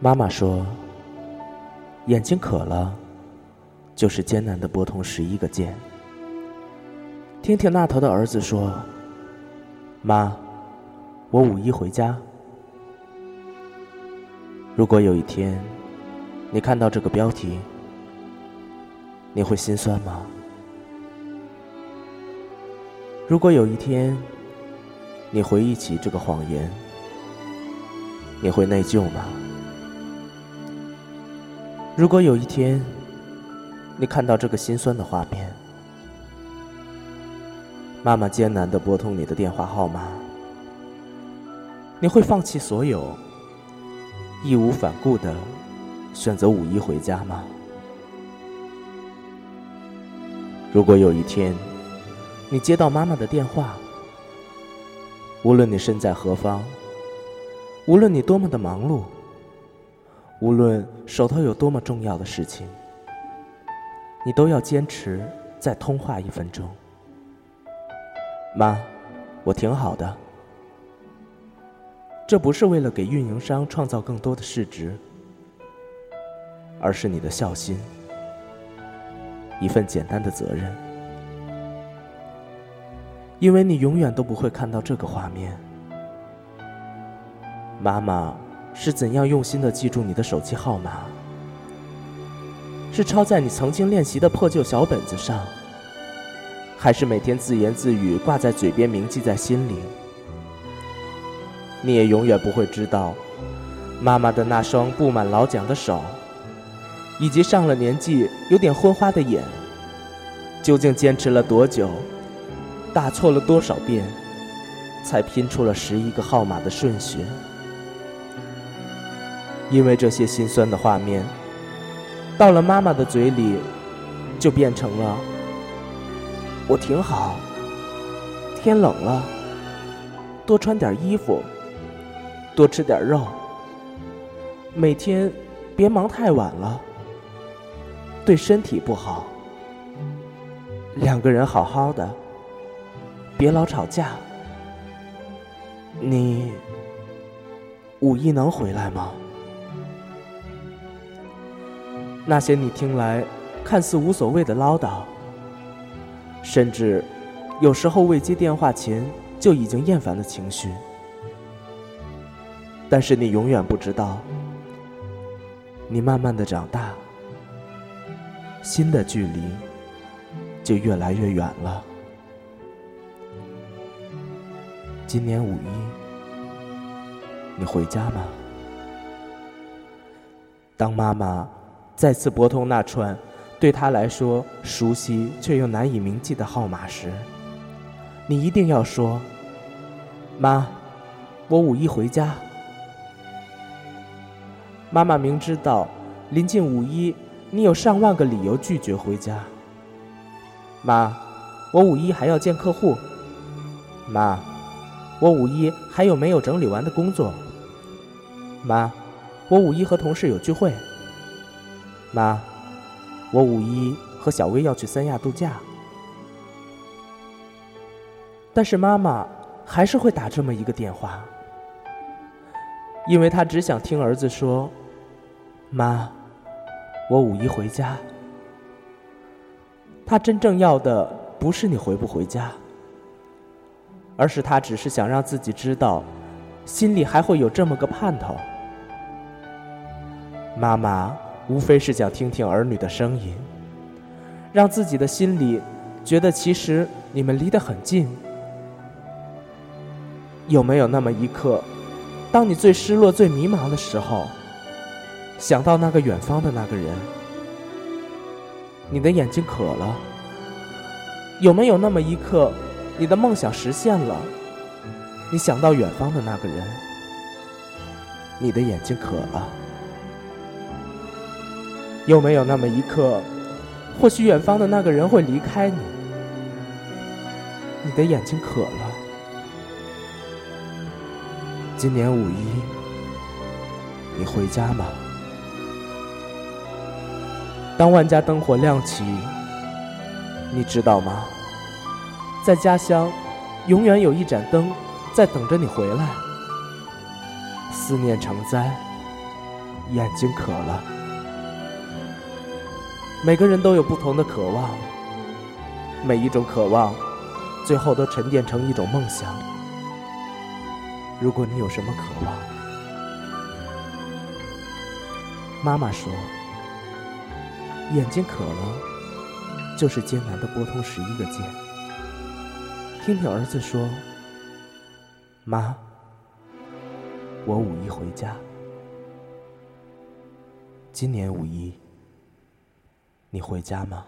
妈妈说：“眼睛渴了，就是艰难的拨通十一个键。”听听那头的儿子说：“妈，我五一回家。”如果有一天，你看到这个标题，你会心酸吗？如果有一天，你回忆起这个谎言，你会内疚吗？如果有一天，你看到这个心酸的画面，妈妈艰难的拨通你的电话号码，你会放弃所有，义无反顾的选择五一回家吗？如果有一天，你接到妈妈的电话，无论你身在何方，无论你多么的忙碌，无论手头有多么重要的事情，你都要坚持再通话一分钟。妈，我挺好的。这不是为了给运营商创造更多的市值，而是你的孝心，一份简单的责任。因为你永远都不会看到这个画面。妈妈是怎样用心的记住你的手机号码？是抄在你曾经练习的破旧小本子上，还是每天自言自语挂在嘴边铭记在心里？你也永远不会知道，妈妈的那双布满老茧的手，以及上了年纪有点昏花的眼，究竟坚持了多久？打错了多少遍，才拼出了十一个号码的顺序？因为这些心酸的画面，到了妈妈的嘴里，就变成了“我挺好，天冷了，多穿点衣服，多吃点肉，每天别忙太晚了，对身体不好，两个人好好的。”别老吵架。你五一能回来吗？那些你听来看似无所谓的唠叨，甚至有时候未接电话前就已经厌烦的情绪，但是你永远不知道，你慢慢的长大，心的距离就越来越远了。今年五一，你回家吗？当妈妈再次拨通那串对他来说熟悉却又难以铭记的号码时，你一定要说：“妈，我五一回家。”妈妈明知道临近五一，你有上万个理由拒绝回家。妈，我五一还要见客户。妈。我五一还有没有整理完的工作？妈，我五一和同事有聚会。妈，我五一和小薇要去三亚度假。但是妈妈还是会打这么一个电话，因为她只想听儿子说：“妈，我五一回家。”她真正要的不是你回不回家。而是他只是想让自己知道，心里还会有这么个盼头。妈妈无非是想听听儿女的声音，让自己的心里觉得其实你们离得很近。有没有那么一刻，当你最失落、最迷茫的时候，想到那个远方的那个人，你的眼睛渴了？有没有那么一刻？你的梦想实现了，你想到远方的那个人，你的眼睛渴了。有没有那么一刻，或许远方的那个人会离开你，你的眼睛渴了。今年五一，你回家吗？当万家灯火亮起，你知道吗？在家乡，永远有一盏灯在等着你回来。思念成灾，眼睛渴了。每个人都有不同的渴望，每一种渴望，最后都沉淀成一种梦想。如果你有什么渴望，妈妈说，眼睛渴了，就是艰难的拨通十一个键。听听儿子说，妈，我五一回家。今年五一，你回家吗？